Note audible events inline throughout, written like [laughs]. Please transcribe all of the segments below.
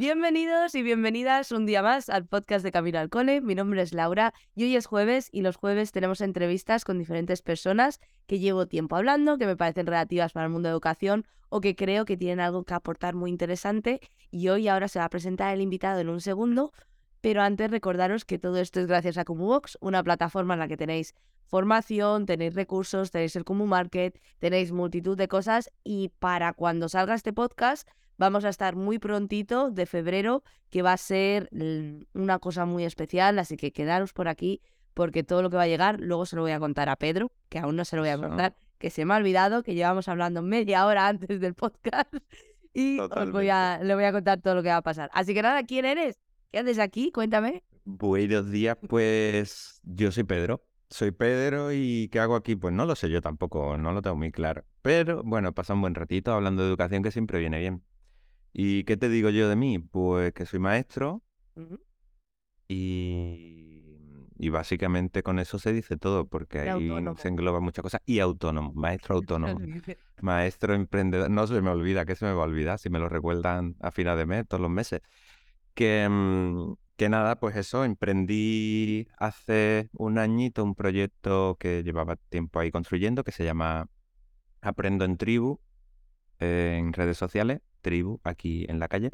Bienvenidos y bienvenidas un día más al podcast de Camino al Cole. Mi nombre es Laura y hoy es jueves y los jueves tenemos entrevistas con diferentes personas que llevo tiempo hablando, que me parecen relativas para el mundo de educación o que creo que tienen algo que aportar muy interesante. Y hoy ahora se va a presentar el invitado en un segundo, pero antes recordaros que todo esto es gracias a Box, una plataforma en la que tenéis formación, tenéis recursos, tenéis el Kumu Market, tenéis multitud de cosas y para cuando salga este podcast vamos a estar muy prontito de febrero, que va a ser una cosa muy especial, así que quedaros por aquí porque todo lo que va a llegar luego se lo voy a contar a Pedro, que aún no se lo voy a contar, que se me ha olvidado, que llevamos hablando media hora antes del podcast [laughs] y os voy a, le voy a contar todo lo que va a pasar. Así que nada, ¿quién eres? ¿Qué haces aquí? Cuéntame. Buenos días, pues yo soy Pedro. Soy Pedro y ¿qué hago aquí? Pues no lo sé yo tampoco, no lo tengo muy claro. Pero bueno, pasa un buen ratito hablando de educación que siempre viene bien. ¿Y qué te digo yo de mí? Pues que soy maestro y, y básicamente con eso se dice todo, porque ahí se engloba muchas cosas. Y autónomo, maestro [laughs] autónomo, maestro emprendedor. No se me olvida, ¿qué se me va a olvidar si me lo recuerdan a final de mes, todos los meses? Que, mm, que nada, pues eso, emprendí hace un añito un proyecto que llevaba tiempo ahí construyendo, que se llama Aprendo en Tribu, en redes sociales tribu aquí en la calle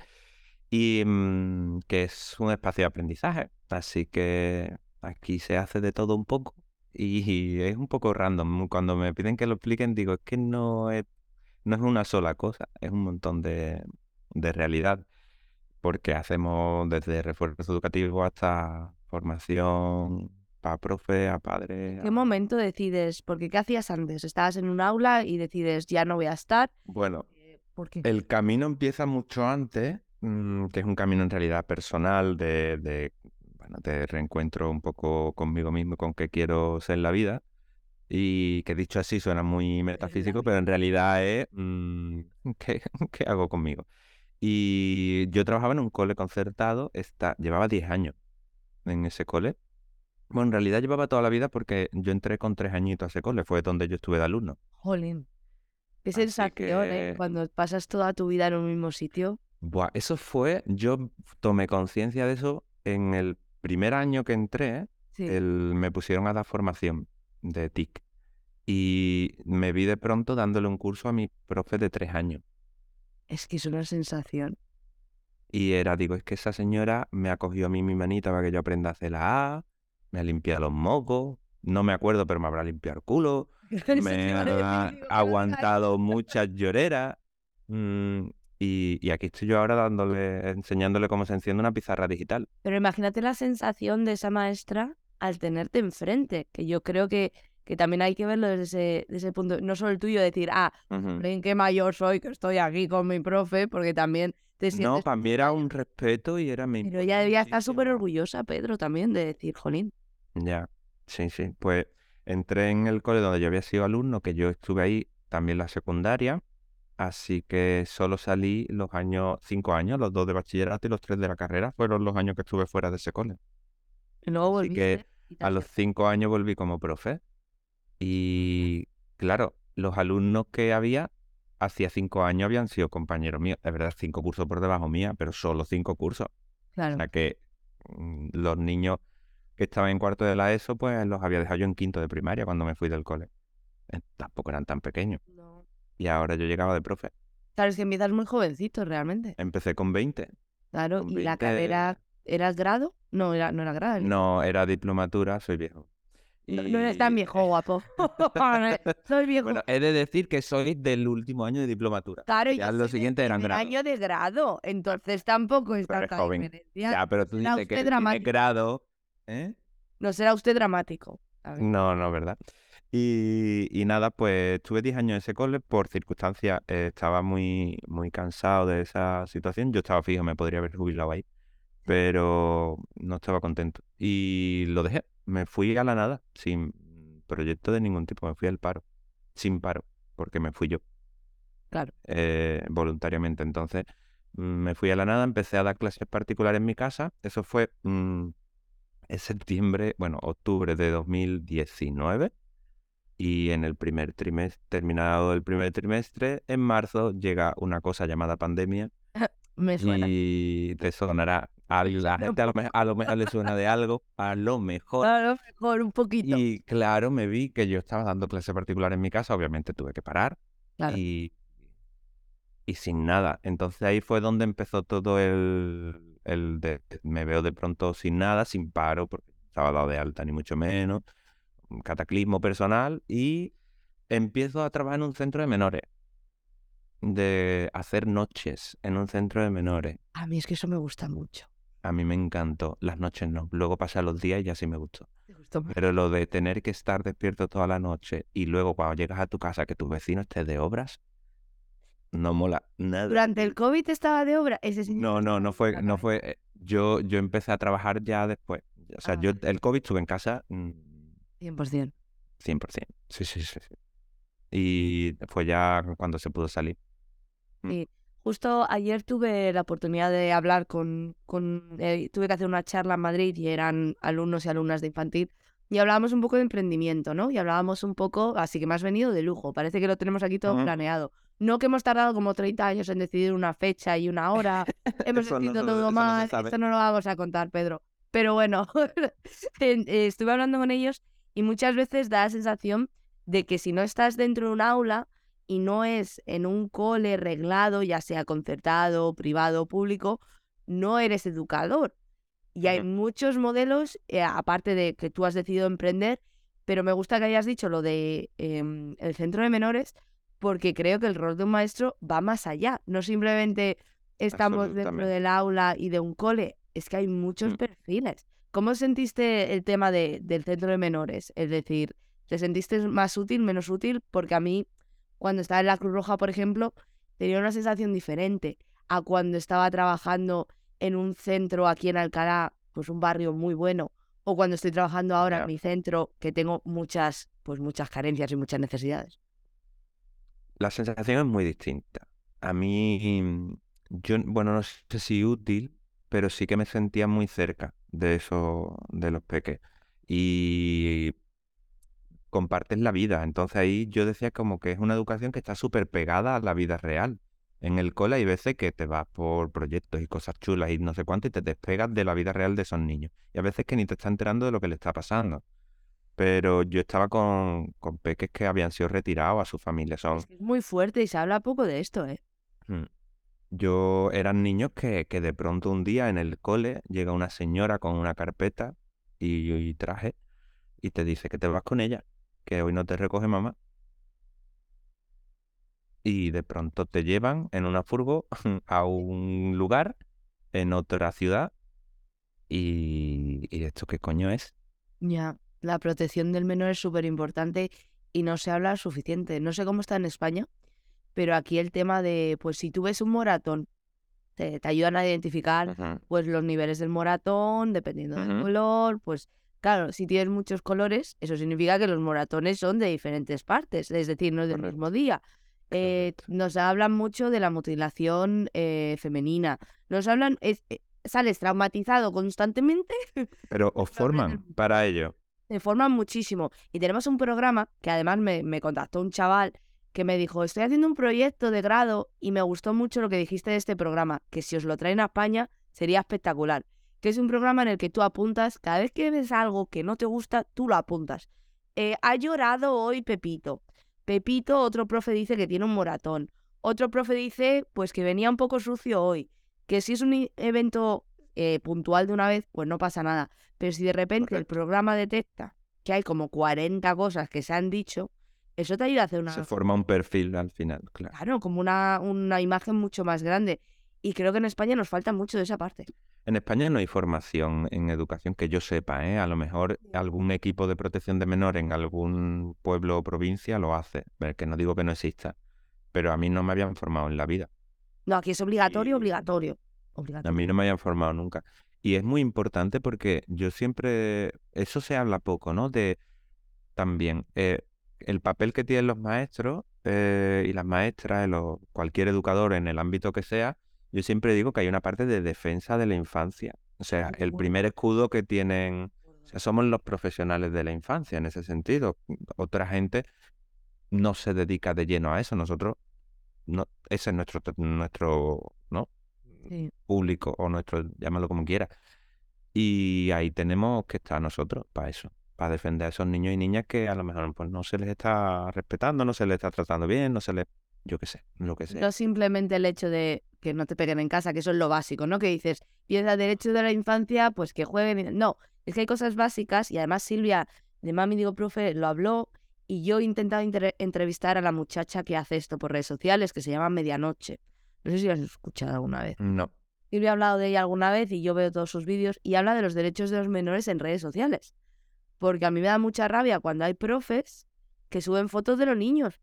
y mm, que es un espacio de aprendizaje. Así que aquí se hace de todo un poco y, [laughs] es un poco random. Cuando me piden que lo expliquen digo, es que no es, no es una sola cosa, es un montón de, de realidad. Porque hacemos desde refuerzo educativo hasta formación para profe, a padre. ¿Qué momento decides? Porque ¿qué hacías antes? Estabas en un aula y decides ya no voy a estar. Bueno, el camino empieza mucho antes, mm, que es un camino en realidad personal de, de, bueno, de reencuentro un poco conmigo mismo, con qué quiero ser la vida. Y que dicho así suena muy metafísico, pero en realidad es mm, [laughs] ¿qué, ¿qué, hago conmigo? Y yo trabajaba en un cole concertado, está, llevaba 10 años en ese cole. Bueno, en realidad llevaba toda la vida porque yo entré con tres añitos a ese cole, fue donde yo estuve de alumno. Jolín. Qué sensación, ¿eh? Cuando pasas toda tu vida en un mismo sitio. Buah, eso fue, yo tomé conciencia de eso en el primer año que entré, me pusieron a dar formación de TIC. Y me vi de pronto dándole un curso a mi profe de tres años. Es que es una sensación. Y era, digo, es que esa señora me ha cogido a mí mi manita para que yo aprenda a hacer la A, me ha limpiado los mocos, no me acuerdo, pero me habrá limpiado el culo, [laughs] me ha aguantado [laughs] muchas lloreras. Mm, y, aquí estoy yo ahora dándole, enseñándole cómo se enciende una pizarra digital. Pero imagínate la sensación de esa maestra al tenerte enfrente, que yo creo que, que también hay que verlo desde ese, punto, no solo el tuyo, decir, ah, ¿en qué mayor soy que estoy aquí con mi profe? Porque también te sientes... No, para mí era un respeto y era mi... Pero ella debía estar súper orgullosa, Pedro, también, de decir, jolín. Ya, sí, sí, pues entré en el cole donde yo había sido alumno, que yo estuve ahí también la secundaria, así que solo salí los años, cinco años, los dos de bachillerato y los tres de la carrera, fueron los años que estuve fuera de ese cole. Y luego Así que a los cinco años volví como profe. Y claro, los alumnos que había hacía cinco años habían sido compañeros míos. Es verdad, cinco cursos por debajo mía, pero solo cinco cursos. Claro. O sea que mm, los niños que estaba en cuarto de la ESO, pues los había dejado yo en quinto de primaria cuando me fui del cole. Eh, tampoco eran tan pequeños. Y ahora yo llegaba de profe. Claro, es que empiezas muy jovencito realmente. Empecé con 20. Claro, ¿y la carrera eras grado? No, era, no era grado. No, era diplomatura, soy viejo. No, eres tan viejo, guapo. [laughs] [laughs] soy viejo. Bueno, he de decir que soy del último año de diplomatura. Claro, ya los siguientes eran grado. año de grado, entonces tampoco es joven. Ya, pero tú dices que tiene grado ¿Eh? No será usted dramático. No, no, ¿verdad? Y, nada, pues tuve 10 años en ese cole por circunstancias, eh, estaba muy, muy cansado de esa situación. Yo estaba fijo, me podría haber jubilado ahí, pero no estaba contento. Y lo dejé. me fui a la nada, sin proyecto de ningún tipo, me fui al paro, sin paro, porque me fui yo. Claro. Eh, voluntariamente. Entonces, mm, me fui a la nada, empecé a dar clases particulares en mi casa. Eso fue mm, en septiembre, bueno, octubre de 2019. Y en el primer trimestre, terminado el primer trimestre, en marzo llega una cosa llamada pandemia. [laughs] Me suena. Y te sonará. A la gente a lo, a lo mejor le suena de algo, a lo mejor. A lo mejor un poquito. Y claro, me vi que yo estaba dando clase particular en mi casa, obviamente tuve que parar. Y, y sin nada. Entonces ahí fue donde empezó todo el, el de, me veo de pronto sin nada, sin paro, porque estaba dado de alta ni mucho menos un cataclismo personal y empiezo a trabajar en un centro de menores. De hacer noches en un centro de menores. A mí es que eso me gusta mucho. A mí me encantó. Las noches no. Luego pasé los días y ya sí me gustó. Pero lo de tener que estar despierto toda la noche y luego cuando llegas a tu casa que tu vecino esté de obras, no mola nada. ¿Durante el COVID estaba de obra? Ese no, no, no fue, no fue. Eh, yo, yo empecé a trabajar ya después. O sea, ah, yo el COVID estuve en casa mm, 100%. 100%. Sí, sí, sí, sí. Y fue ya cuando se pudo salir. Mm. Sí. Justo ayer tuve la oportunidad de hablar con, con eh, tuve que hacer una charla en Madrid y eran alumnos y alumnas de infantil y hablábamos un poco de emprendimiento, ¿no? Y hablábamos un poco, así que me has venido de lujo, parece que lo tenemos aquí todo planeado. No que hemos tardado como 30 años en decidir una fecha y una hora, [laughs] hemos decidido todo mal, esto no lo vamos a contar, Pedro. Pero bueno, [laughs] eh, estuve hablando con ellos y muchas veces da la sensación de que si no estás dentro de un aula y no es en un cole reglado, ya sea concertado, privado o público, no eres educador. Y hay muchos modelos, eh, aparte de que tú has decidido emprender, pero me gusta que hayas dicho lo de em, el centro de menores, porque creo que el rol de un maestro va más allá. No simplemente estamos dentro del aula y de un cole, es que hay muchos mm. perfiles. ¿Cómo sentiste el tema de, del centro de menores? Es decir, ¿te sentiste más útil, menos útil? Porque a mí, cuando estaba en la Cruz Roja, por ejemplo, tenía una sensación diferente a cuando estaba trabajando en un centro aquí en Alcalá, pues un barrio muy bueno, o cuando estoy trabajando ahora en mi centro, que tengo muchas, pues muchas carencias y muchas necesidades. La sensación es muy distinta. A mí, yo, bueno, no sé si útil, pero sí que me sentía muy cerca de eso, de los peques. Y compartes la vida. Entonces ahí yo decía como que es una educación que está súper pegada a la vida real. En el cole hay veces que te vas por proyectos y cosas chulas y no sé cuánto y te despegas de la vida real de esos niños. Y a veces que ni te estás enterando de lo que le está pasando. Pero yo estaba con, con peques que habían sido retirados a su familia. Son... Es muy fuerte y se habla poco de esto, ¿eh? Mm. Yo eran niños que, que de pronto un día en el cole llega una señora con una carpeta y, traje y te dice que te vas con ella, que hoy no te recoge mamá. Y de pronto te llevan en una furgo [laughs] a un lugar en otra ciudad. Y, ¿y esto qué coño es? Ya, la protección del menor es súper importante y no se habla suficiente. No sé cómo está en España, pero aquí el tema de, pues si tú ves un moratón, te, ayudan a identificar pues los niveles del moratón, dependiendo del color, pues claro, si tienes muchos colores, eso significa que los moratones son de diferentes partes, es decir, no es del mismo día. Eh, nos hablan mucho de la mutilación eh, femenina, nos hablan, eh, sales traumatizado constantemente. Pero [laughs] os forman para ello. Se forman muchísimo. Y tenemos un programa que además me, me contactó un chaval que me dijo, estoy haciendo un proyecto de grado y me gustó mucho lo que dijiste de este programa, que si os lo traen a España sería espectacular. Que es un programa en el que tú apuntas, cada vez que ves algo que no te gusta, tú lo apuntas. Eh, ha llorado hoy Pepito. Pepito, otro profe dice que tiene un moratón. Otro profe dice, pues que venía un poco sucio hoy. Que si es un evento eh, puntual de una vez, pues no pasa nada. Pero si de repente el programa detecta que hay como 40 cosas que se han dicho, eso te ayuda a hacer una... Se forma un perfil al final, claro. Claro, como una, una imagen mucho más grande. Y creo que en España nos falta mucho de esa parte. En España no hay formación en educación que yo sepa, ¿eh? A lo mejor algún equipo de protección de menores en algún pueblo o provincia lo hace, que no digo que no exista, pero a mí no me habían formado en la vida. No, aquí es obligatorio, obligatorio, obligatorio. A mí no me habían formado nunca. Y es muy importante porque yo siempre, eso se habla poco, ¿no? De también eh, el papel que tienen los maestros eh, y las maestras, cualquier educador en el ámbito que sea, yo siempre digo que hay una parte de defensa de la infancia. O sea, el primer escudo que tienen, o sea, somos los profesionales de la infancia en ese sentido. Otra gente no se dedica de lleno a eso. Nosotros, no, ese es nuestro, nuestro público o nuestro, llámalo como quiera. Y ahí tenemos que estar nosotros para eso, para defender a esos niños y niñas que a lo mejor pues, no se les está respetando, no se les está tratando bien, no se les, yo qué sé, lo que sea. No simplemente el hecho de que no te peguen en casa, que eso es lo básico, ¿no? Que dices, piensa derecho de la infancia, pues que jueguen. No, es que hay cosas básicas y además Silvia, de Mami Digo Profe, lo habló y yo he intentado entrevistar a la muchacha que hace esto por redes sociales, que se llama Medianoche. No sé si lo has escuchado alguna vez. No. Silvia ha hablado de ella alguna vez y yo veo todos sus vídeos y habla de los derechos de los menores en redes sociales. Porque a mí me da mucha rabia cuando hay profes que suben fotos de los niños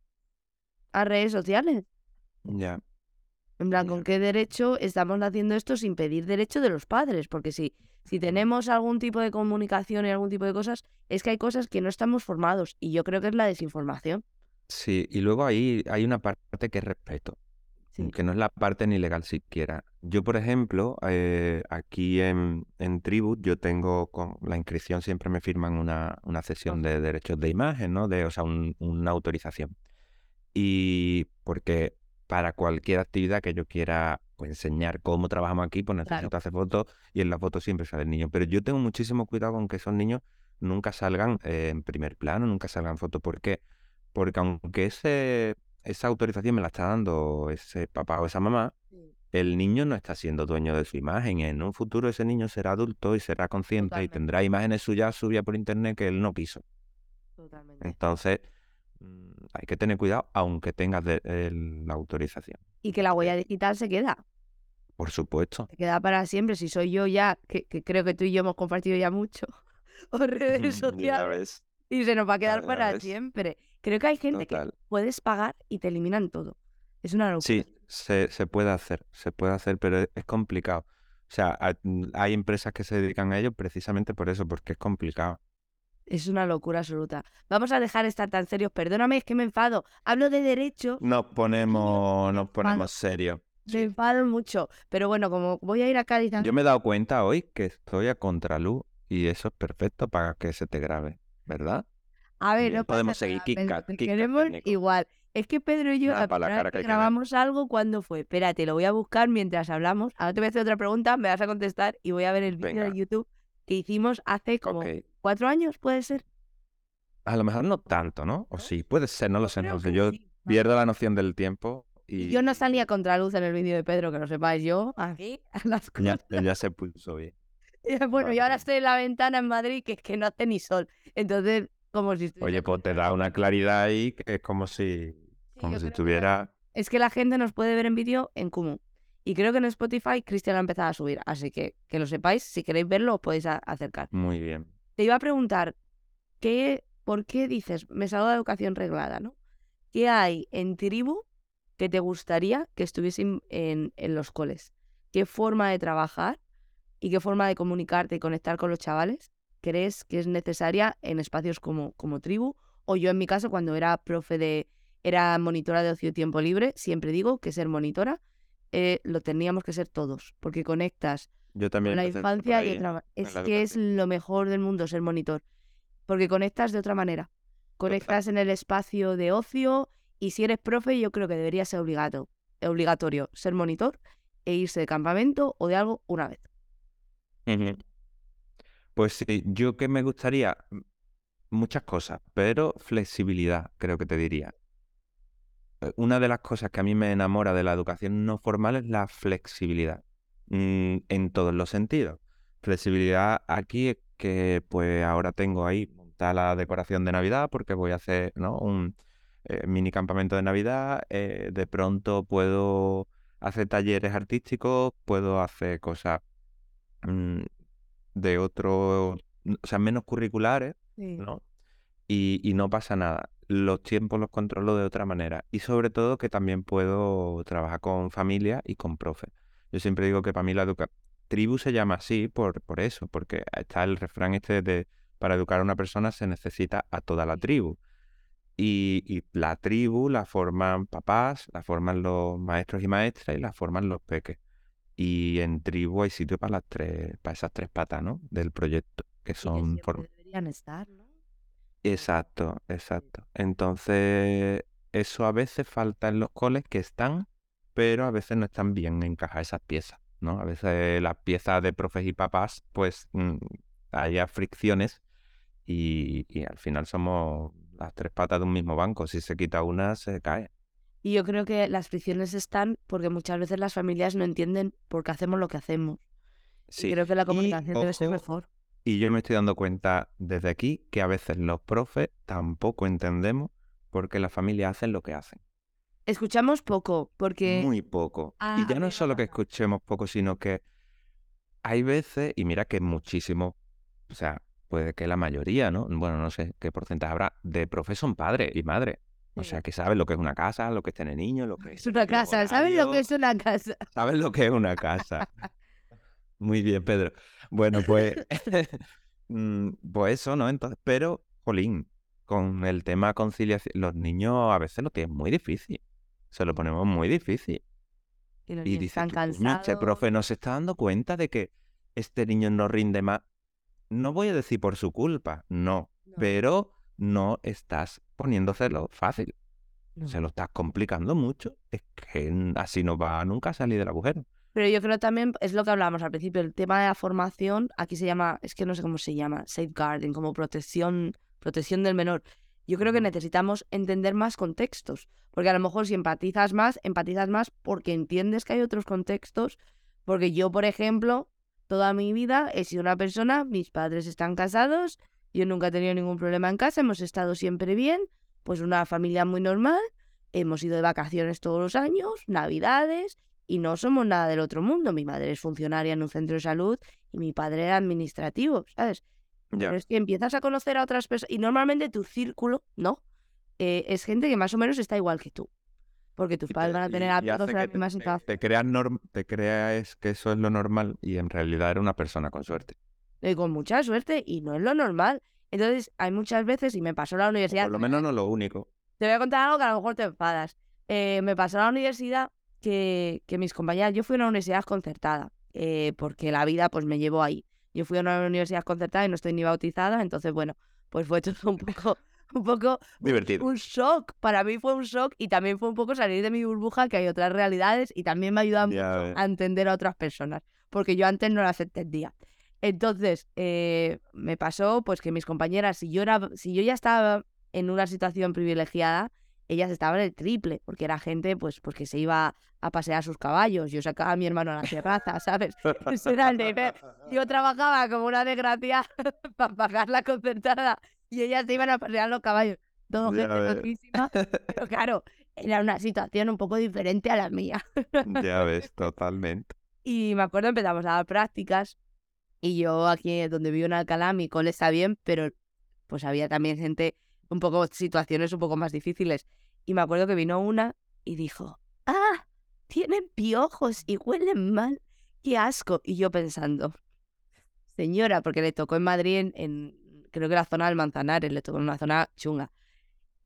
a redes sociales. Ya. En plan, ¿con qué derecho estamos haciendo esto sin pedir derecho de los padres? Porque si, si tenemos algún tipo de comunicación y algún tipo de cosas, es que hay cosas que no estamos formados y yo creo que es la desinformación. Sí, y luego ahí hay una parte que es respeto que no es la parte ni legal siquiera. Yo, por ejemplo, eh, aquí en, en Tribut, yo tengo con la inscripción, siempre me firman una, una cesión de derechos de imagen, ¿no? De, o sea, una autorización. Y porque para cualquier actividad que yo quiera pues, enseñar cómo trabajamos aquí, pues necesito hacer fotos y en la foto siempre sale el niño. Pero yo tengo muchísimo cuidado con que esos niños nunca salgan eh, en primer plano, nunca salgan fotos. ¿Por qué? Porque aunque ese esa autorización me la está dando ese papá o esa mamá, el niño no está siendo dueño de su imagen. En un futuro ese niño será adulto y será consciente y tendrá imágenes suyas subidas por internet que él no quiso. Totalmente. Entonces, mm, hay que tener cuidado aunque tengas la autorización. Y que la huella digital se queda. Por supuesto. Se queda para siempre. Si soy yo ya, que, creo que tú y yo hemos compartido ya mucho, [laughs] o redes [laughs] sociales, y se nos va a quedar para siempre. Creo que hay gente que puedes pagar y te eliminan todo. Es una locura. Sí, se, se puede hacer, se puede hacer, pero es, complicado. O sea, hay, empresas que se dedican a ello precisamente por eso, porque es complicado. Es una locura absoluta. Vamos a dejar de estar tan serios. Perdóname, es que me enfado. Hablo de derecho. Nos ponemos, nos ponemos serios. Me enfado mucho. Pero bueno, como voy a ir a Cádiz. Yo me he dado cuenta hoy que estoy a contraluz y eso es perfecto para que se te grabe, ¿verdad? A ver, no podemos seguir. queremos igual. Es que Pedro y yo grabamos algo cuando fue. Espérate, lo voy a buscar mientras hablamos. Ahora te voy a hacer otra pregunta, me vas a contestar y voy a ver el vídeo de YouTube que hicimos hace como cuatro años, ¿puede ser? A lo mejor no tanto, ¿no? O sí, puede ser, no lo sé. No, yo pierdo la noción del tiempo. Y... Yo no salía contra luz en el vídeo de Pedro, que lo sepáis. Yo aquí a [laughs] las cosas. Ya, ya se puso bien. [laughs] bueno, y ahora estoy en la ventana en Madrid, que es que no hace ni sol. Entonces, Oye, pues te da una claridad ahí que es como si, como si tuviera... Es que la gente nos puede ver en vídeo en Kumu. Y creo que en Spotify Cristian ha empezado a subir. Así que que lo sepáis, si queréis verlo, os podéis acercar. Muy bien. Te iba a preguntar, ¿qué, ¿por qué dices, me salgo de educación reglada, ¿no? ¿Qué hay en tribu que te gustaría que estuviese en, en los coles? ¿Qué forma de trabajar y qué forma de comunicarte y conectar con los chavales crees que es necesaria en espacios como, como tribu? O yo en mi caso, cuando era profe de, era monitora de ocio y tiempo libre, siempre digo que ser monitora eh, lo teníamos que ser todos, porque conectas yo también la infancia y otra, es que es lo mejor del mundo ser monitor, porque conectas de otra manera. Conectas en el espacio de ocio y si eres profe yo creo que debería ser obligado, obligatorio ser monitor e irse de campamento o de algo una vez. Pues sí, yo que me gustaría muchas cosas, pero flexibilidad, creo que te diría. Eh, una de las cosas que a mí me enamora de la educación no formal es la flexibilidad, mm, en todos los sentidos. Flexibilidad aquí es que pues ahora tengo ahí montada la decoración de Navidad porque voy a hacer ¿no? un eh, mini campamento de Navidad, eh, de pronto puedo hacer talleres artísticos, puedo hacer cosas mm, de otro, o sea, menos curriculares, ¿no? Y, no pasa nada. Los tiempos los controlo de otra manera. Y sobre todo que también puedo trabajar con familia y con profe. Yo siempre digo que para mí la educación, tribu se llama así por, por eso, porque está el refrán este de para educar a una persona se necesita a toda la tribu. Y, la tribu la forman papás, la forman los maestros y maestras y la forman los peques. Y en tribu hay sitio para las tres, para esas tres patas, ¿no? Del proyecto, que son deberían estar, ¿no? Exacto, exacto. Entonces, eso a veces falta en los coles que están, pero a veces no están bien encajadas esas piezas, ¿no? A veces las piezas de profes y papás, pues mm, hay fricciones y, y al final somos las tres patas de un mismo banco. Si se quita una, se cae. Y yo creo que las fricciones están porque muchas veces las familias no entienden por qué hacemos lo que hacemos. Sí. creo que la comunicación debe ser mejor. Y yo me estoy dando cuenta desde aquí que a veces los profes tampoco entendemos por qué las familias hacen lo que hacen. Escuchamos poco, porque... Muy poco. y ya no es solo que escuchemos poco, sino que hay veces, y mira que muchísimo, o sea, puede que la mayoría, ¿no? Bueno, no sé qué porcentaje habrá, de profes son padres y madres. O sea, que saben lo que es una casa, lo que es tener niños, lo que es... una casa, ¿sabes lo que es una casa? ¿Sabes lo que es una casa? Muy bien, Pedro. Bueno, pues, [laughs] mm, pues eso, ¿no? Entonces, pero, Jolín, con el tema conciliación, los niños a veces lo tienen muy difícil. Se lo ponemos muy difícil. Y, los y están cansados. Este profe no se está dando cuenta de que este niño no rinde más no voy a decir por su culpa, no, pero no estás poniéndoselo fácil. Se lo estás complicando mucho. Es que así no va nunca a salir del agujero. Pero yo creo también, es lo que hablábamos al principio, el tema de la formación, aquí se llama, es que no sé cómo se llama, safeguarding, como protección, protección del menor. Yo creo que necesitamos entender más contextos, porque a lo mejor si empatizas más, empatizas más porque entiendes que hay otros contextos, porque yo, por ejemplo, Toda mi vida he sido una persona, mis padres están casados, yo nunca he tenido ningún problema en casa, hemos estado siempre bien, pues una familia muy normal, hemos ido de vacaciones todos los años, navidades, y no somos nada del otro mundo. Mi madre es funcionaria en un centro de salud y mi padre era administrativo, ¿sabes? Pero es que empiezas a conocer a otras personas y normalmente tu círculo, ¿no? Eh, es gente que más o menos está igual que tú porque tus padres van a tener amigos en la misma situación. Te, creas te creas que eso es lo normal y en realidad era una persona con suerte. Y con mucha suerte y no es lo normal. Entonces, hay muchas veces, y me pasó en la universidad... por lo menos no lo único. Te voy a contar algo que a lo mejor te enfadas. Eh, me pasó en la universidad que, que mis compañeras... Yo fui a una universidad concertada, eh, porque la vida pues me llevó ahí. Yo fui a una universidad concertada y no estoy ni bautizada, entonces, bueno, pues fue [laughs] todo un poco un poco divertido. Un, shock. Para mí fue un shock y también fue un poco salir de mi burbuja, que hay otras realidades y también me ayuda mucho a entender a otras personas, porque yo antes no las entendía. Entonces, eh, me pasó pues que mis compañeras, si yo, era, si yo ya estaba en una situación privilegiada, ellas estaban el triple, porque era gente pues, pues que se iba a pasear sus caballos. Yo sacaba a mi hermano a la terraza, ¿sabes? [laughs] Eso era el Yo trabajaba como una desgracia [laughs] para pagar la concertada y ellas se iban a pasear los caballos. Todo gente pero [laughs] claro, era una situación un poco diferente a la mía. ya ves, totalmente. Y me acuerdo empezamos a dar prácticas y yo aquí donde vivo en Alcalá, mi cole está bien, pero pues había también gente, un poco situaciones un poco más difíciles. Y me acuerdo que vino una y dijo, ah, tienen piojos y huelen mal, qué asco. Y yo pensando, señora, porque le tocó en Madrid en creo que la zona del Manzanares, le tocó una zona chunga.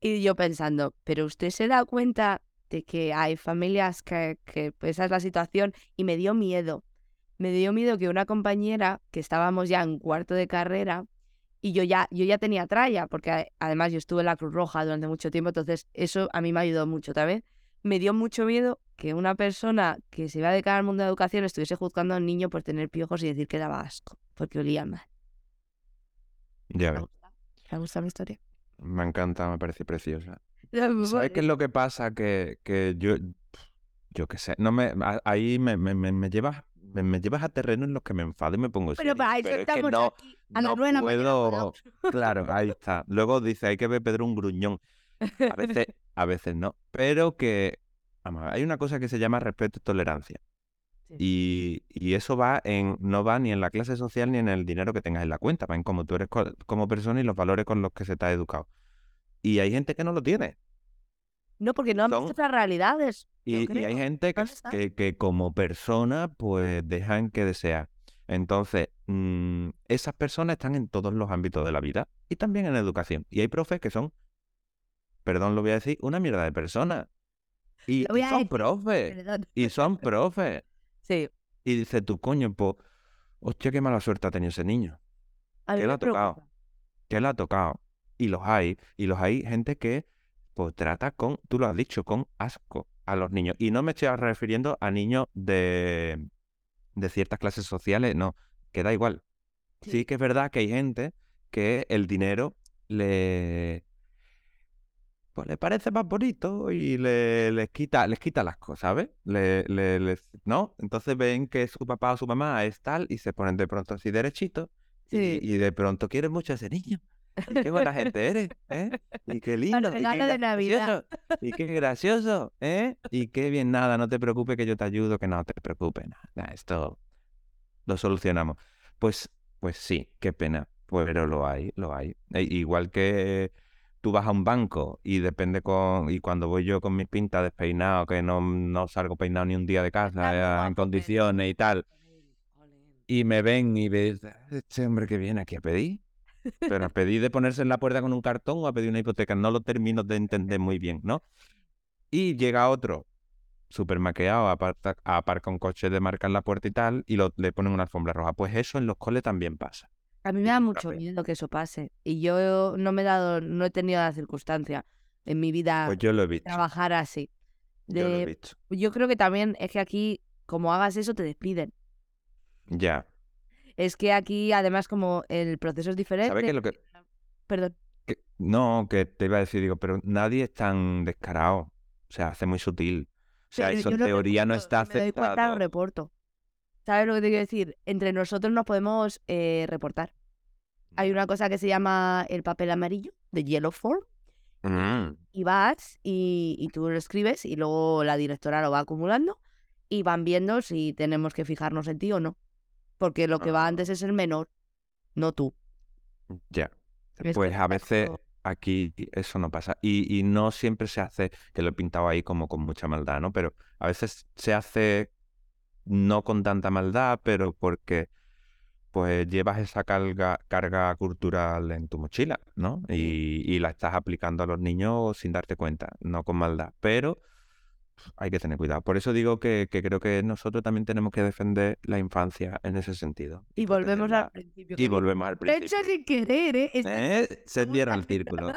Y yo pensando, pero usted se da cuenta de que hay familias que, que pues, esa es la situación y me dio miedo. Me dio miedo que una compañera, que estábamos ya en cuarto de carrera, y yo ya, yo ya tenía tralla, porque además yo estuve en la Cruz Roja durante mucho tiempo, entonces eso a mí me ayudó mucho también. Me dio mucho miedo que una persona que se iba a dedicar al mundo de la educación estuviese juzgando a un niño por tener piojos y decir que daba asco, porque olía mal. Ya ves. ¿Te gusta mi historia? Me encanta, me parece preciosa. [laughs] ¿Sabes qué es lo que pasa? Que, que yo, yo qué sé, no me, ahí me, me, me, llevas me, llevas a terreno en los que me enfado y me pongo Pero para eso estamos no, aquí, a no puedo... [laughs] Claro, [laughs] ahí está. Luego dice, hay que ver Pedro un gruñón. A veces, [laughs] a veces no. Pero que, hay una cosa que se llama respeto y tolerancia. Y, eso va en, no va ni en la clase social ni en el dinero que tengas en la cuenta, va en cómo tú eres como persona y los valores con los que se te ha educado. Y hay gente que no lo tiene. No, porque no han visto otras realidades. Y, hay gente que, que, como persona, pues dejan que desea. Entonces, mm, esas personas están en todos los ámbitos de la vida y también en educación. Y hay profes que son, perdón, lo voy a decir, una mierda de personas. Y, son profes. Y [laughs] son profes. Sí. Y dice tu coño, pues, hostia, qué mala suerte ha tenido ese niño. ¿Qué le ha tocado? ¿Qué le ha tocado? Y los hay. Y los hay gente que pues trata con, tú lo has dicho, con asco a los niños. Y no me estoy refiriendo a niños de, de ciertas clases sociales, no, que da igual. Sí. que es verdad que hay gente que el dinero le pues le parece más bonito y le, les quita les quita las cosas, ¿sabes? Le, le, ¿No? Entonces ven que su papá o su mamá es tal y se ponen de pronto así derechitos y, y, de pronto quieren mucho a ese niño. Qué buena gente eres, ¿eh? Y qué lindo. y qué de Navidad. Y qué gracioso, ¿eh? Y qué bien, nada, no te preocupes que yo te ayudo, que no te preocupes, nada, esto lo solucionamos. Pues, pues sí, qué pena, pero lo hay, lo hay. E, igual que tú vas a un banco y depende con, y cuando voy yo con mis pintas despeinado, que no, no salgo peinado ni un día de casa en condiciones y tal, y me ven y ves, este hombre que viene aquí a pedir, pero a pedir de ponerse en la puerta con un cartón o a pedir una hipoteca, no lo termino de entender muy bien, ¿no? Y llega otro, súper maqueado, aparta, aparca un coche de marca en la puerta y tal, y lo, le ponen una alfombra roja. Pues eso en los coles también pasa. A mí me da mucho miedo que eso pase. Y yo no me he dado, no he tenido la circunstancia en mi vida pues yo lo he visto. trabajar así. yo lo he visto. Yo creo que también es que aquí, como hagas eso, te despiden. Ya es que aquí, además, como el proceso es diferente. ¿Sabes qué es lo que.? Perdón. no, que te iba a decir, digo, pero nadie es tan descarado. O sea, hace muy sutil. O sea, eso en teoría no está aceptado. me doy cuenta, lo reporto. ¿Sabes lo que te quiero decir? Entre nosotros nos podemos eh, reportar. Hay una cosa que se llama el papel amarillo, de Yellow Form. Mm. Y vas y, y, tú lo escribes y luego la directora lo va acumulando y van viendo si tenemos que fijarnos en ti o no porque lo que va ah. antes es el menor, no tú. Ya. Pues a veces aquí eso no pasa. Y, y, no siempre se hace, que lo he pintado ahí como con mucha maldad, ¿no? Pero a veces se hace no con tanta maldad, pero porque pues llevas esa carga, carga cultural en tu mochila, ¿no? Y, y la estás aplicando a los niños sin darte cuenta, no con maldad. Pero hay que tener cuidado. Por eso digo que, creo que nosotros también tenemos que defender la infancia en ese sentido. Y volvemos al principio. Y volvemos al principio. Sin querer, ¿eh? ¿Eh? Se cierra el [laughs] círculo.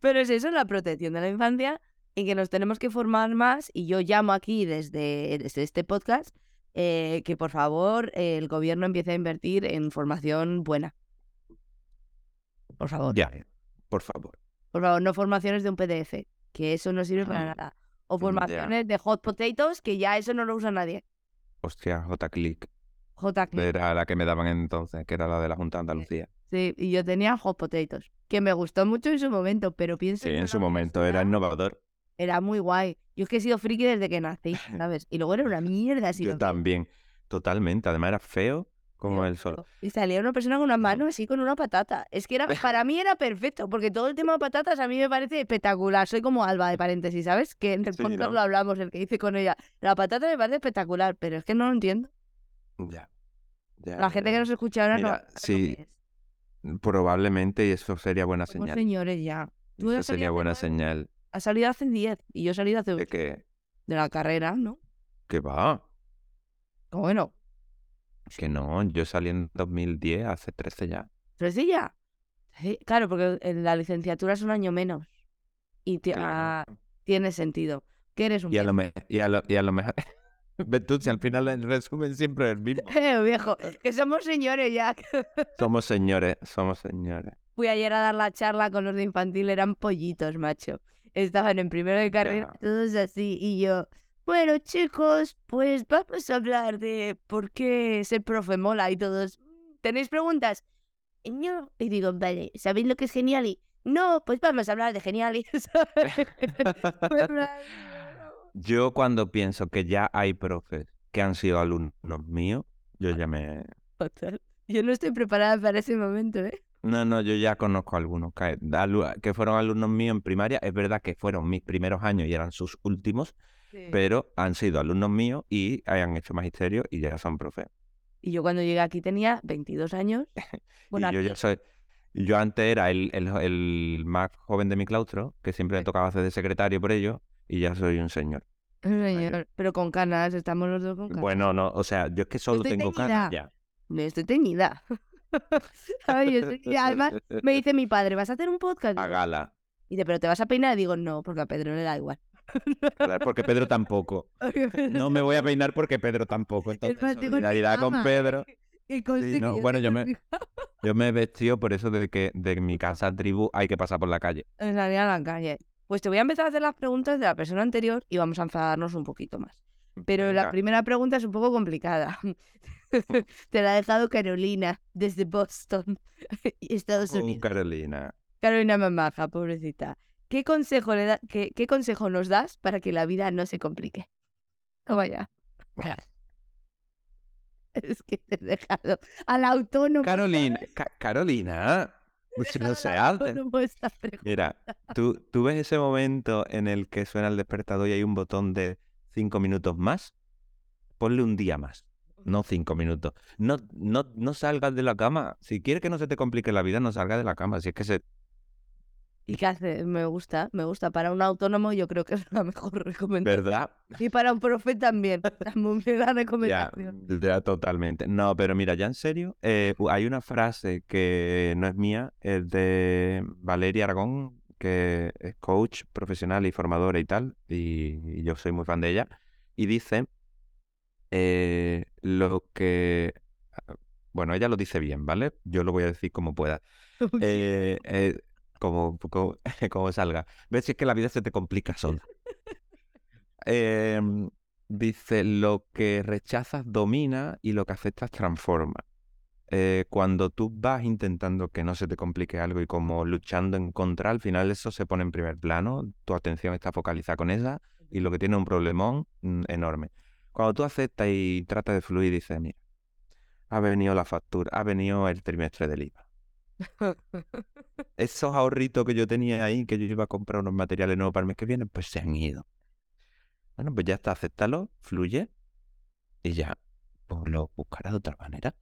Pero es eso, la protección de la infancia y que nos tenemos que formar más. Y yo llamo aquí desde, desde este podcast eh, que por favor el gobierno empiece a invertir en formación buena. Por favor. Ya, por favor. Por favor, no formaciones de un PDF, que eso no sirve para nada o formaciones de hot potatoes, que ya eso no lo usa nadie. Hostia, J-Click. J-Click. Era la que me daban entonces, que era la de la Junta de Andalucía. Sí, y yo tenía hot potatoes, que me gustó mucho en su momento, pero pienso... Sí, en su momento era innovador. Era muy guay. Yo es que he sido friki desde que nací, ¿sabes? Y luego era una mierda así. [laughs] Yo también, totalmente. Además era feo como él solo. Y salía una persona con una mano así con una patata. Es que era, [laughs] para mí era perfecto, porque todo el tema de patatas a mí me parece espectacular. Soy como Alba de paréntesis, ¿sabes? Que en el podcast lo hablamos, el que hice con ella. La patata me parece espectacular, pero es que no lo entiendo. Ya. La gente que nos escucha ahora no. Sí. Probablemente, y eso sería buena señal. señores, ya. Eso sería buena señal. Ha salido hace 10 y yo he salido hace ¿De qué? De la carrera, ¿no? ¿Qué va? Bueno, que no, yo salí en 2010, hace 13 ya. ¿13 ya? claro, porque en la licenciatura es un año menos. Y ah, tiene sentido. Que eres un y a, lo y, a lo, y a lo mejor... [laughs] Si al final en resumen siempre es el mismo. Eh, [laughs] viejo, que somos señores ya. [laughs] somos señores, somos señores. Fui ayer a dar la charla con los de infantil, eran pollitos, macho. Estaban en primero de carrera, todos así, y yo, bueno, chicos, pues vamos a hablar de por qué ser profe mola y todos. ¿Tenéis preguntas? No. Y digo, vale, ¿sabéis lo que es Geniali? No, pues vamos a hablar de Geniali. [laughs] [laughs] yo cuando pienso que ya hay profes que han sido alumnos míos, yo ya me... Yo no estoy preparada para ese momento, ¿eh? No, no, yo ya conozco algunos que, que fueron alumnos míos en primaria. Es verdad que fueron mis primeros años y eran sus últimos, pero han sido alumnos míos y hayan hecho magisterio y ya son profes. Y yo cuando llegué aquí tenía 22 años. [laughs] Bueno, y yo ya soy... Yo antes era el, el, más joven de mi claustro, que siempre me tocaba hacer de secretario por ello, y ya soy un señor. Un señor, pero con canas, estamos los dos con canas. Bueno, no, o sea, yo es que solo tengo canas ya. Estoy teñida. [laughs] además, me dice mi padre, ¿vas a hacer un podcast? A gala. Y dice, ¿pero te vas a peinar? Y digo, no, porque a Pedro le da igual. Porque Pedro tampoco. [laughs] No me voy a peinar porque Pedro tampoco. Entonces, solidaridad con Pedro. [laughs] bueno, yo me, [laughs] yo me he vestido por eso de que de mi casa tribu hay que pasar por la calle. En la calle. Pues te voy a empezar a hacer las preguntas de la persona anterior y vamos a enfadarnos un poquito más. Pero la primera pregunta es un poco complicada. te la ha dejado Carolina desde Boston, Estados oh, Unidos. Carolina. Carolina Mamaja, pobrecita. ¿Qué consejo, le da, qué, qué consejo nos das para que la vida no se complique? Oh, vaya. [laughs] Es que te he dejado al autónomo. Carolina, Carolina, [laughs] no se hace. Mira, ¿tú, tú ves ese momento en el que suena el despertador y hay un botón de cinco minutos más. Ponle un día más, no cinco minutos. No, no, no salgas de la cama. Si quieres que no se te complique la vida, no salgas de la cama. Si es que se ¿Y qué hace? Me gusta, me gusta. Para un autónomo yo creo que es la mejor [laughs] recomendación. ¿Verdad? Y para un profe también. Muy [laughs] la recomendación. Ya, totalmente. No, pero mira, ya en serio, eh, hay una frase que no es mía, es de Valeria Aragón, que es coach profesional y formadora y tal, y, yo soy muy fan de ella, y dice eh, lo que... Ah, bueno, ella lo dice bien, ¿vale? Yo lo voy a decir como pueda. [laughs] Eh, como, [laughs] como, salga. Ves es que la vida se te complica sola. [laughs] Em, dice, lo que rechazas domina y lo que aceptas transforma. Eh, cuando tú vas intentando que no se te complique algo y como luchando en contra, al final eso se pone en primer plano, tu atención está focalizada con ella y lo que tiene un problemón mm, enorme. Cuando tú aceptas y tratas de fluir, dices, mira, ha venido la factura, ha venido el trimestre del IVA. [laughs] Esos ahorritos que yo tenía ahí, que yo iba a comprar unos materiales nuevos para el mes que viene, pues se han ido. Bueno, pues ya está, acéptalo, fluye y ya, pues lo buscarás de otra manera.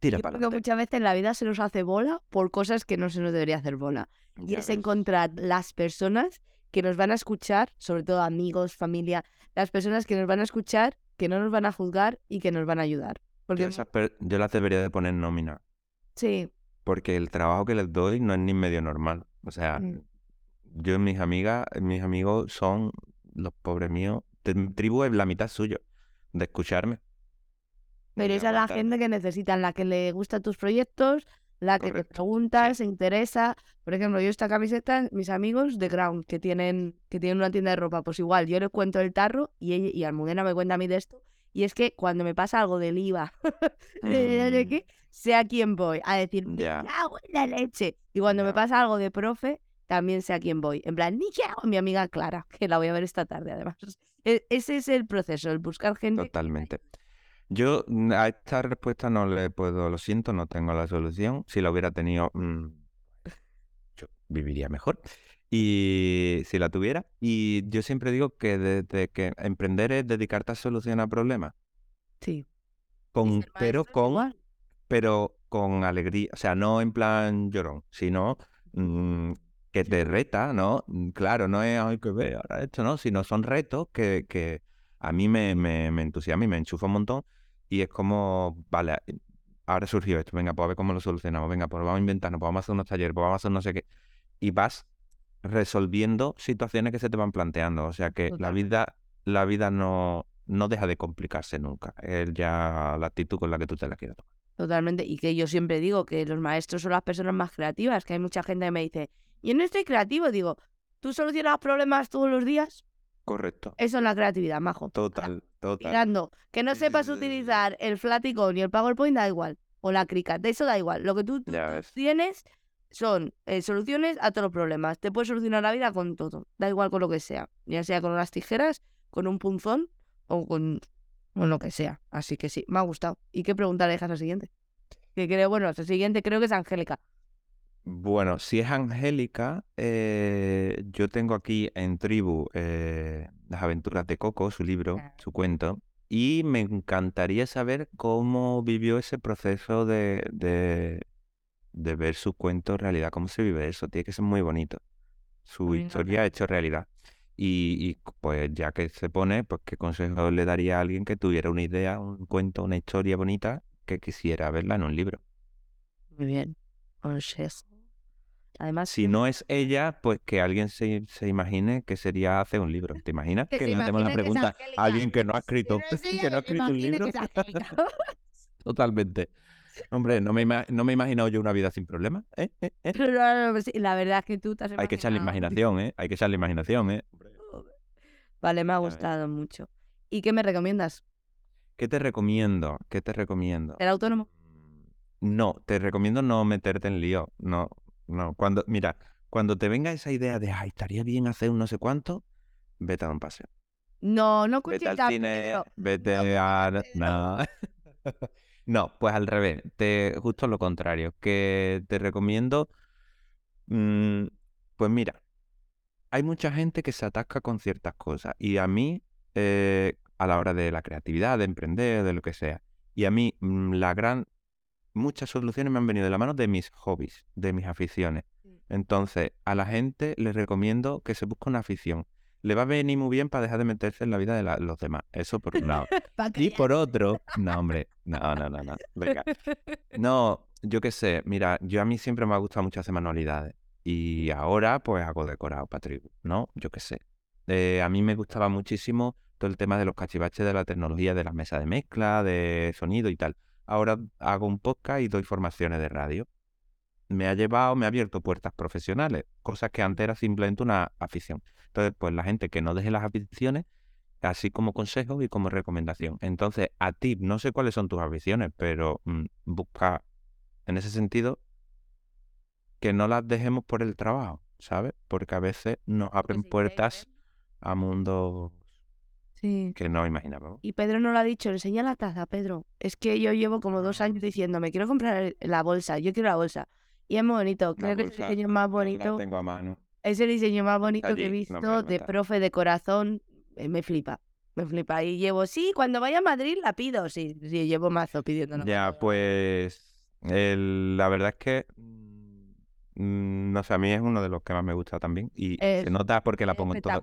Tira para porque muchas veces la vida se nos hace bola por cosas que no se nos debería hacer bola. y es encontrar las personas que nos van a escuchar, sobre todo amigos, familia, las personas que nos van a escuchar, que no nos van a juzgar y que nos van a ayudar. Porque... Yo, yo las debería de poner nómina. Sí, porque el trabajo que les doy no es ni medio normal. O sea, mm. yo y mis amigas, mis amigos son los pobres míos. tribu es la mitad suyo, de escucharme. Pero esa es la gente que necesitan, la que le gustan tus proyectos, la que te pregunta, se interesa. Por ejemplo, yo esta camiseta, mis amigos de Ground, que tienen, que tienen una tienda de ropa, pues igual, yo le cuento el tarro y, ella, y Almudena me cuenta a mí de esto. Y es que cuando me pasa algo del IVA, [laughs] de, mm. sé a quién voy, a decir, ya la leche. Y cuando me pasa algo de profe, también sé a quién voy. En plan, ni hago mi amiga Clara, [laughs] que la voy a ver esta tarde además. E, ese es el proceso, el buscar gente. Totalmente. Yo mm, a esta respuesta no le puedo, lo siento, no tengo la solución. Si la hubiera tenido, mm, yo viviría mejor. Y si la tuviera. Y yo siempre digo que desde que emprender es dedicarte a solucionar problemas. Sí. Con, pero con pero con alegría, o sea, no en plan llorón, sino mm, que te reta, ¿no? Mm, claro, no es, ay, que ve ahora esto, ¿no? Sino son retos que, que a mí me, me, me entusiasma y me enchufa un montón y es como, vale, ahora surgió esto, venga, pues a ver cómo lo solucionamos, venga, pues vamos a inventarnos, pues vamos a hacer unos talleres, pues vamos a hacer no sé qué. Y vas resolviendo situaciones que se te van planteando. O sea que la vida, la vida no, no deja de complicarse nunca. Es ya la actitud con la que tú te la quieras tomar. Totalmente. Y que yo siempre digo que los maestros son las personas más creativas, que hay mucha gente que me dice, yo no estoy creativo, digo, ¿tú solucionas problemas todos los días? Correcto. Eso es la creatividad, majo. Total, total. Mirando, que no sepas [laughs] utilizar el Flaticon y el PowerPoint da igual. O la Cricut, eso da igual. Lo que tú tienes son eh, soluciones a todos los problemas. Te puedes solucionar la vida con todo. Da igual con lo que sea. Ya sea con unas tijeras, con un punzón o con o lo que sea. Así que sí, me ha gustado. ¿Y qué pregunta le dejas al siguiente? Que creo, bueno, el siguiente creo que es Angélica. Bueno, si es Angélica, eh, yo tengo aquí en Tribu eh, Las aventuras de Coco, su libro, su cuento, y me encantaría saber cómo vivió ese proceso de, de, de ver su cuento en realidad, cómo se vive eso. Tiene que ser muy bonito. Su historia hecho realidad. Y, y, pues ya que se pone, pues qué consejo le daría a alguien que tuviera una idea, un cuento, una historia bonita que quisiera verla en un libro. Muy bien. Consejo. Además, Si no es ella, pues que alguien se, se imagine que sería hacer un libro. ¿Te imaginas? Que Que le hacemos la que pregunta alguien que no ha escrito, Que no [laughs] no ha escrito un libro. [laughs] Totalmente. Hombre, no me, no me he imaginado yo una vida sin problemas. ¿eh? ¿eh? ¿eh? no, no, no, sí, la verdad es que tú te has Hay que echarle [laughs] imaginación, ¿eh? Hay que echarle imaginación, ¿eh? Vale, me ha gustado mucho. ¿Y qué me recomiendas? ¿Qué te recomiendo? ¿Qué te recomiendo? ¿El autónomo? No, te recomiendo no meterte en lío. No, no. Cuando, mira, cuando te venga esa idea de, ay, estaría bien hacer un no sé cuánto, vete a un paseo. No, no Vete al cine, vete a... No. [laughs] No, pues al revés, te, justo lo contrario, que te recomiendo, mm, pues mira, hay mucha gente que se atasca con ciertas cosas y a mí, eh, a la hora de la creatividad, de emprender, de lo que sea, y a mí mm, la gran, muchas soluciones me han venido de la mano de mis hobbies, de mis aficiones. Sí. Entonces, a la gente les recomiendo que se busque una afición. Le va a venir muy bien para dejar de meterse en la vida de la- los demás. Eso por un lado. [laughs] Y por otro, no, hombre, no, no, no, no. Venga. [laughs] No, yo qué sé, mira, yo a mí siempre me ha gustado mucho hacer manualidades. Y ahora, pues hago decorado para tribu, ¿no? Yo qué sé. Eh, a mí me gustaba muchísimo todo el tema de los cachivaches de la tecnología, de la mesa de mezcla, de sonido y tal. Ahora hago un podcast y doy formaciones de radio. Me ha llevado, me ha abierto puertas profesionales, cosas que antes era simplemente una afición. Entonces, pues la gente que no deje las aficiones, así como consejo y como recomendación. Entonces, a ti, no sé cuáles son tus aficiones, pero mm, busca, en ese sentido, que no las dejemos por el trabajo, ¿sabes? Porque a veces nos abren puertas a mundos Sí. que no imaginábamos. Y Pedro no lo ha dicho, enseña la taza, Pedro. Es que yo llevo como dos años diciendo, me quiero comprar la bolsa, yo quiero la bolsa. Y es muy bonito, creo que es el diseño más bonito, tengo a mano. es el diseño más bonito que he no visto de profe de corazón, eh, me flipa, me flipa. Y llevo, sí, cuando vaya a Madrid la pido, sí, sí, llevo mazo pidiéndola. Ya, pues el- la verdad es que mm, no sé, a mí es uno de los que más me gusta también y Es- se nota porque la pongo en todo,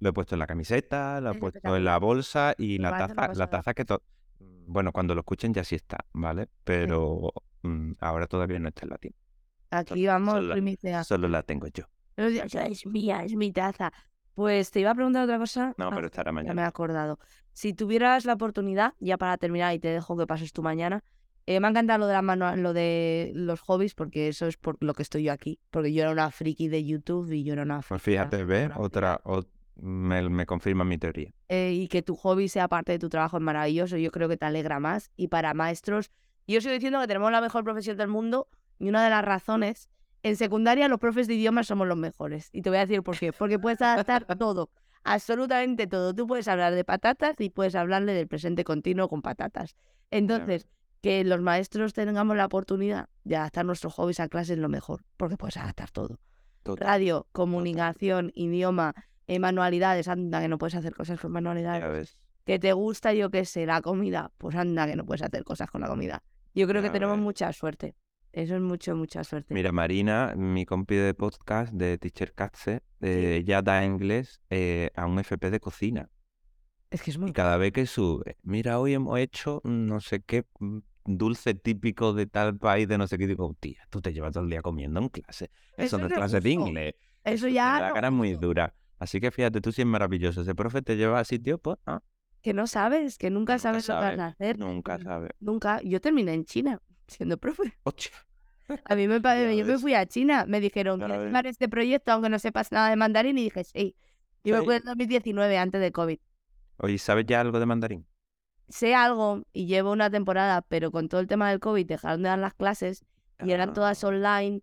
lo, he puesto en la camiseta, lo he Es puesto en la bolsa y la taza, la taza que to- bueno, cuando lo escuchen ya sí está, ¿vale? Pero mm, ahora todavía no está en la Aquí vamos, solo- primicia. Solo la tengo yo. Es mía, es mi taza. Pues te iba a preguntar otra cosa. No, Ah, pero estará Ya me he mañana. acordado. Si tuvieras la oportunidad, ya para terminar y te dejo que pases tu mañana, eh, me ha encantado lo de, la manu- lo de los hobbies, porque eso es por lo que estoy yo aquí. Porque yo era una friki de YouTube y yo era una Pues friki la fíjate, fotografía. Otra, o- me, me confirma mi teoría. Eh, y que tu hobby sea parte de tu trabajo es maravilloso. Yo creo que te alegra más. Y para maestros, yo sigo diciendo que tenemos la mejor profesión del mundo y una de las razones, en secundaria los profes de idiomas somos los mejores. Y te voy a decir por qué. Porque puedes adaptar [laughs] todo, absolutamente todo. Tú puedes hablar de patatas y puedes hablarle del presente continuo con patatas. Entonces, que los maestros tengamos la oportunidad de adaptar nuestros hobbies a clases es lo mejor, porque puedes adaptar todo. Total. Radio, comunicación, idioma, eh, manualidades, anda que no puedes hacer cosas con manualidades que te gusta, yo qué sé, la comida, pues anda que no puedes hacer cosas con la comida. Yo creo que tenemos mucha suerte. Eso es mucho, mucha suerte. Mira, Marina, mi compi de podcast de Teacher Katze, eh, ella da inglés eh, a un FP de cocina. es que es muy... Y cada vez que sube, mira, hoy hemos hecho no sé qué mm, dulce típico de tal país, de no sé qué. Digo, tía, tú te llevas todo el día comiendo en clase. Eso, Eso no es es clase de inglés. Eso ya... la no, cara muy gusto. dura. Así que fíjate, tú sí es maravilloso. Ese profe te lleva a sitio, pues, ah, Que no sabes, que nunca nunca sabes lo que vas a hacer. nunca sabes. Nunca. Yo terminé en China siendo profe. Hostia. A mí me [laughs] pa- Ya yo me fui a China. Me dijeron, ¿quieres firmar este proyecto aunque no sepas nada de mandarín? Y dije, sí. Yo me fui en 2019, antes de COVID. Oye, ¿sabes ya algo de mandarín? Sé algo y llevo una temporada, pero con todo el tema del COVID dejaron de dar las clases y eran todas Ah, online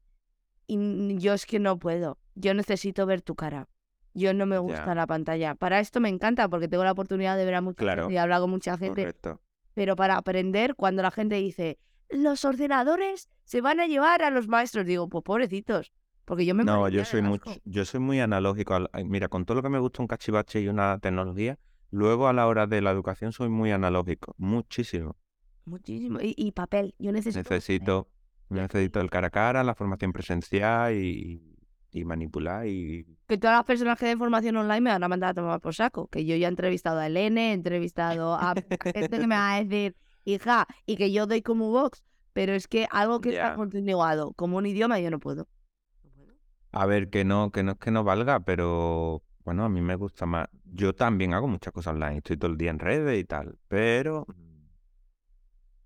y yo es que no puedo. Yo necesito ver tu cara. Yo no me gusta Ya. la pantalla. Para esto me encanta porque tengo la oportunidad de ver a mucha Claro. gente y hablar con mucha gente, Correcto. pero para aprender cuando la gente dice, los ordenadores se van a llevar a los maestros, digo, pues pobrecitos, porque yo me No, yo soy mucho, yo soy muy analógico. Mira, con todo lo que me gusta un cachivache y una tecnología, Luego a la hora de la educación soy muy analógico, muchísimo. Muchísimo. Y, papel, yo necesito. Necesito, necesito el cara a cara, la formación presencial y, manipular y... Que todas las personas que den formación online me van a mandar a tomar por saco. Que yo ya he entrevistado a Elene, he entrevistado a [laughs] gente que me va a decir, hija, y que yo doy como box, pero es que algo que está continuado como un idioma yo no puedo. A ver, que no, que no es que no valga, pero bueno, a mí me gusta más. Yo también hago muchas cosas online, estoy todo el día en redes y tal, pero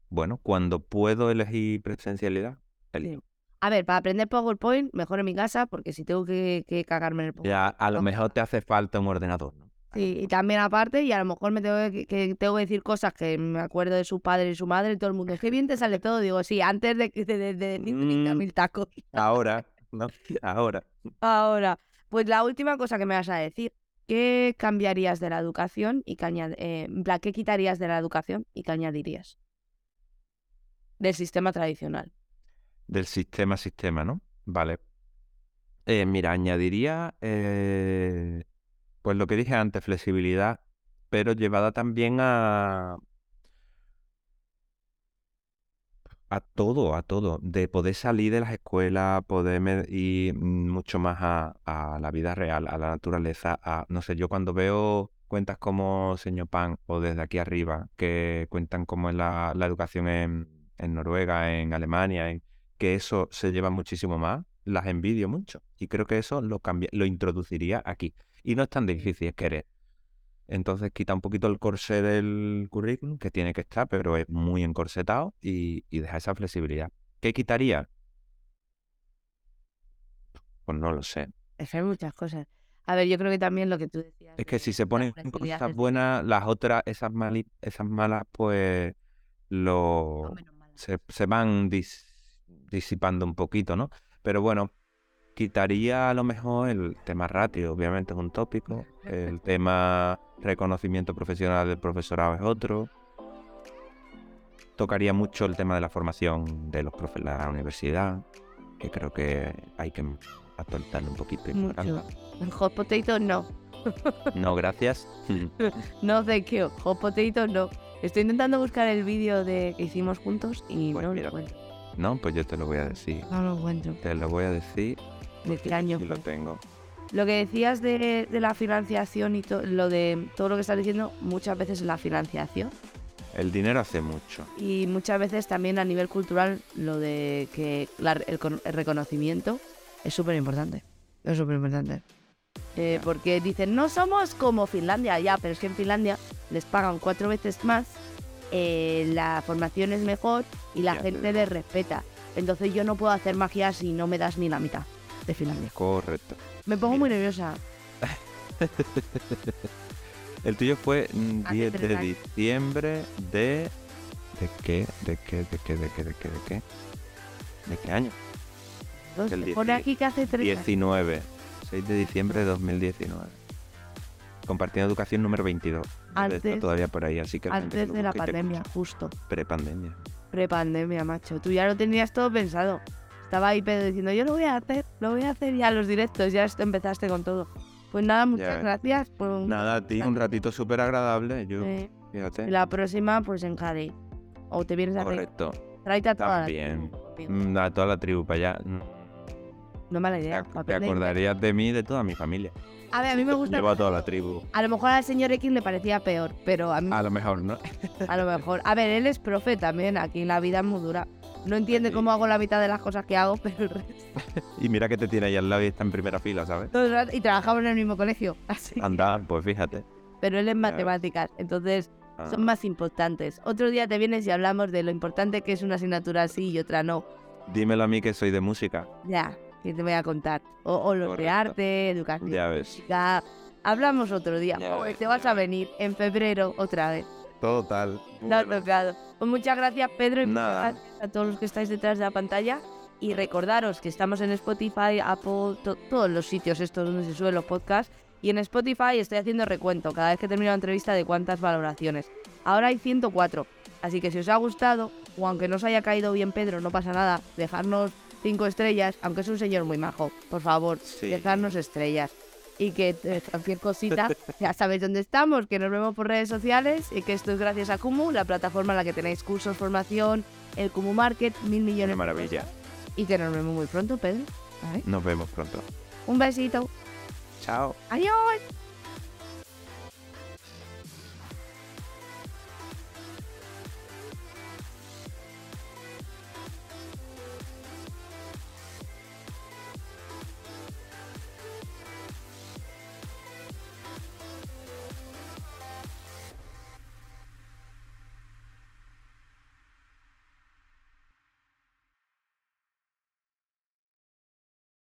bueno, cuando puedo elegir presencialidad, elijo. A ver, para aprender PowerPoint, mejor en mi casa, porque si tengo que, cagarme en el PowerPoint. Ya, a lo mejor te hace falta un ordenador, ¿no? Sí, y también aparte, y a lo mejor me tengo que, tengo que decir cosas que me acuerdo de su padre y su madre y todo el mundo. Es que bien te sale todo. Digo, sí, antes de, de, de, de decir mm, mil tacos. Ahora, ¿no? Ahora. [laughs] Ahora. Pues la última cosa que me vas a decir. ¿Qué cambiarías de la educación y qué, eh, ¿qué quitarías de la educación y qué añadirías? Del sistema tradicional. Del sistema sistema, ¿no? Vale. Eh, mira, añadiría eh, pues lo que dije antes, flexibilidad, pero llevada también a, a todo, a todo, de poder salir de las escuelas, poder ir mucho más a, la vida real, a la naturaleza, a, no sé, yo cuando veo cuentas como Señor Pan o desde aquí arriba, que cuentan cómo es la, educación en, Noruega, en Alemania, que eso se lleva muchísimo más, las envidio mucho. Y creo que eso lo, lo introduciría aquí. Y no es tan difícil, es querer. Entonces quita un poquito el corsé del currículum, que tiene que estar, pero es muy encorsetado y, deja esa flexibilidad. ¿Qué quitaría? Pues no lo sé. Es que hay muchas cosas. A ver, yo creo que también lo que tú decías. Es que si se ponen cosas buenas, las otras, esas, esas malas, pues lo se, van disipando un poquito, ¿no? Pero bueno, quitaría a lo mejor el tema ratio, obviamente es un tópico, el [laughs] tema reconocimiento profesional del profesorado es otro. Tocaría mucho el tema de la formación de los profes de la universidad, que creo que hay que actualizarlo un poquito. En hot potato no. no, gracias. [laughs] no, de qué, hot potato no. Estoy intentando buscar el vídeo de que hicimos juntos y pues no lo encuentro. No, pues yo te lo voy a decir. No lo encuentro. Te lo voy a decir ¿De año? lo tengo. Lo que decías de, la financiación y lo de todo lo que estás diciendo, muchas veces la financiación. El dinero hace mucho. Y muchas veces también a nivel cultural lo de que el, reconocimiento es súper importante. Es súper importante. Eh, porque dicen, no somos como Finlandia, ya, pero es que en Finlandia les pagan cuatro veces más, eh, la formación es mejor y la gente les respeta. Entonces yo no puedo hacer magia si no me das ni la mitad de Finlandia. Correcto. Me pongo muy nerviosa. [laughs] El tuyo fue 10 de diciembre de... ¿De qué? ¿De qué? ¿De qué? ¿De qué? ¿De qué? ¿De qué? ¿De qué año? pone aquí que hace 3 19. 6 de diciembre de 2019. Compartiendo educación número 22. Antes, todavía por ahí, así que... Antes de la pandemia, justo. Prepandemia. Prepandemia, macho. Tú ya lo tenías todo pensado. Estaba ahí Pedro diciendo, yo lo voy a hacer, lo voy a hacer ya los directos, ya esto empezaste con todo. Pues nada, muchas gracias. Por nada, a ti, un ratito súper agradable. Yo, fíjate. la próxima, pues en Jade. O te vienes a Correcto. Tráete a toda También. Mm, a toda la tribu para allá. Mm. No mala idea. Te, acordarías de mí y de toda mi familia. A ver, a mí me gusta. Llevo a toda la tribu. A lo mejor al señor X le parecía peor, pero a mí. A lo mejor, ¿no? a lo mejor. A ver, él es profe también. Aquí la vida es muy dura. No entiende cómo hago la mitad de las cosas que hago, [laughs] pero el resto. y mira que te tiene ahí al lado y está en primera fila, ¿sabes? Y trabajamos en el mismo colegio. [laughs] Así. Anda, pues fíjate. Pero él es matemáticas, entonces son ah. más importantes. Otro día te vienes y hablamos de lo importante que es una asignatura así y otra no. Dímelo a mí que soy de música. Ya, que te voy a contar. O, o los de arte, educación. Ya ves. Hablamos otro día. te vas a venir en febrero otra vez. Total. No, tocado. Pues muchas gracias, Pedro, y Nada. a todos los que estáis detrás de la pantalla. Y recordaros que estamos en Spotify, Apple, todos los sitios estos donde se suben los podcasts. Y en Spotify estoy haciendo recuento cada vez que termino la entrevista de cuántas valoraciones. Ahora hay 104. Así que si os ha gustado, o aunque no os haya caído bien Pedro, no pasa nada, dejarnos cinco estrellas, aunque es un señor muy majo. Por favor, dejarnos estrellas. Y que eh, cualquier cosita ya sabéis dónde estamos, que nos vemos por redes sociales y que esto es gracias a Kumu, la plataforma en la que tenéis cursos, formación, el Kumu Market, mil millones. Qué maravilla. Y que nos vemos muy pronto, Pedro. Nos vemos pronto. Un besito. Chao. Adiós.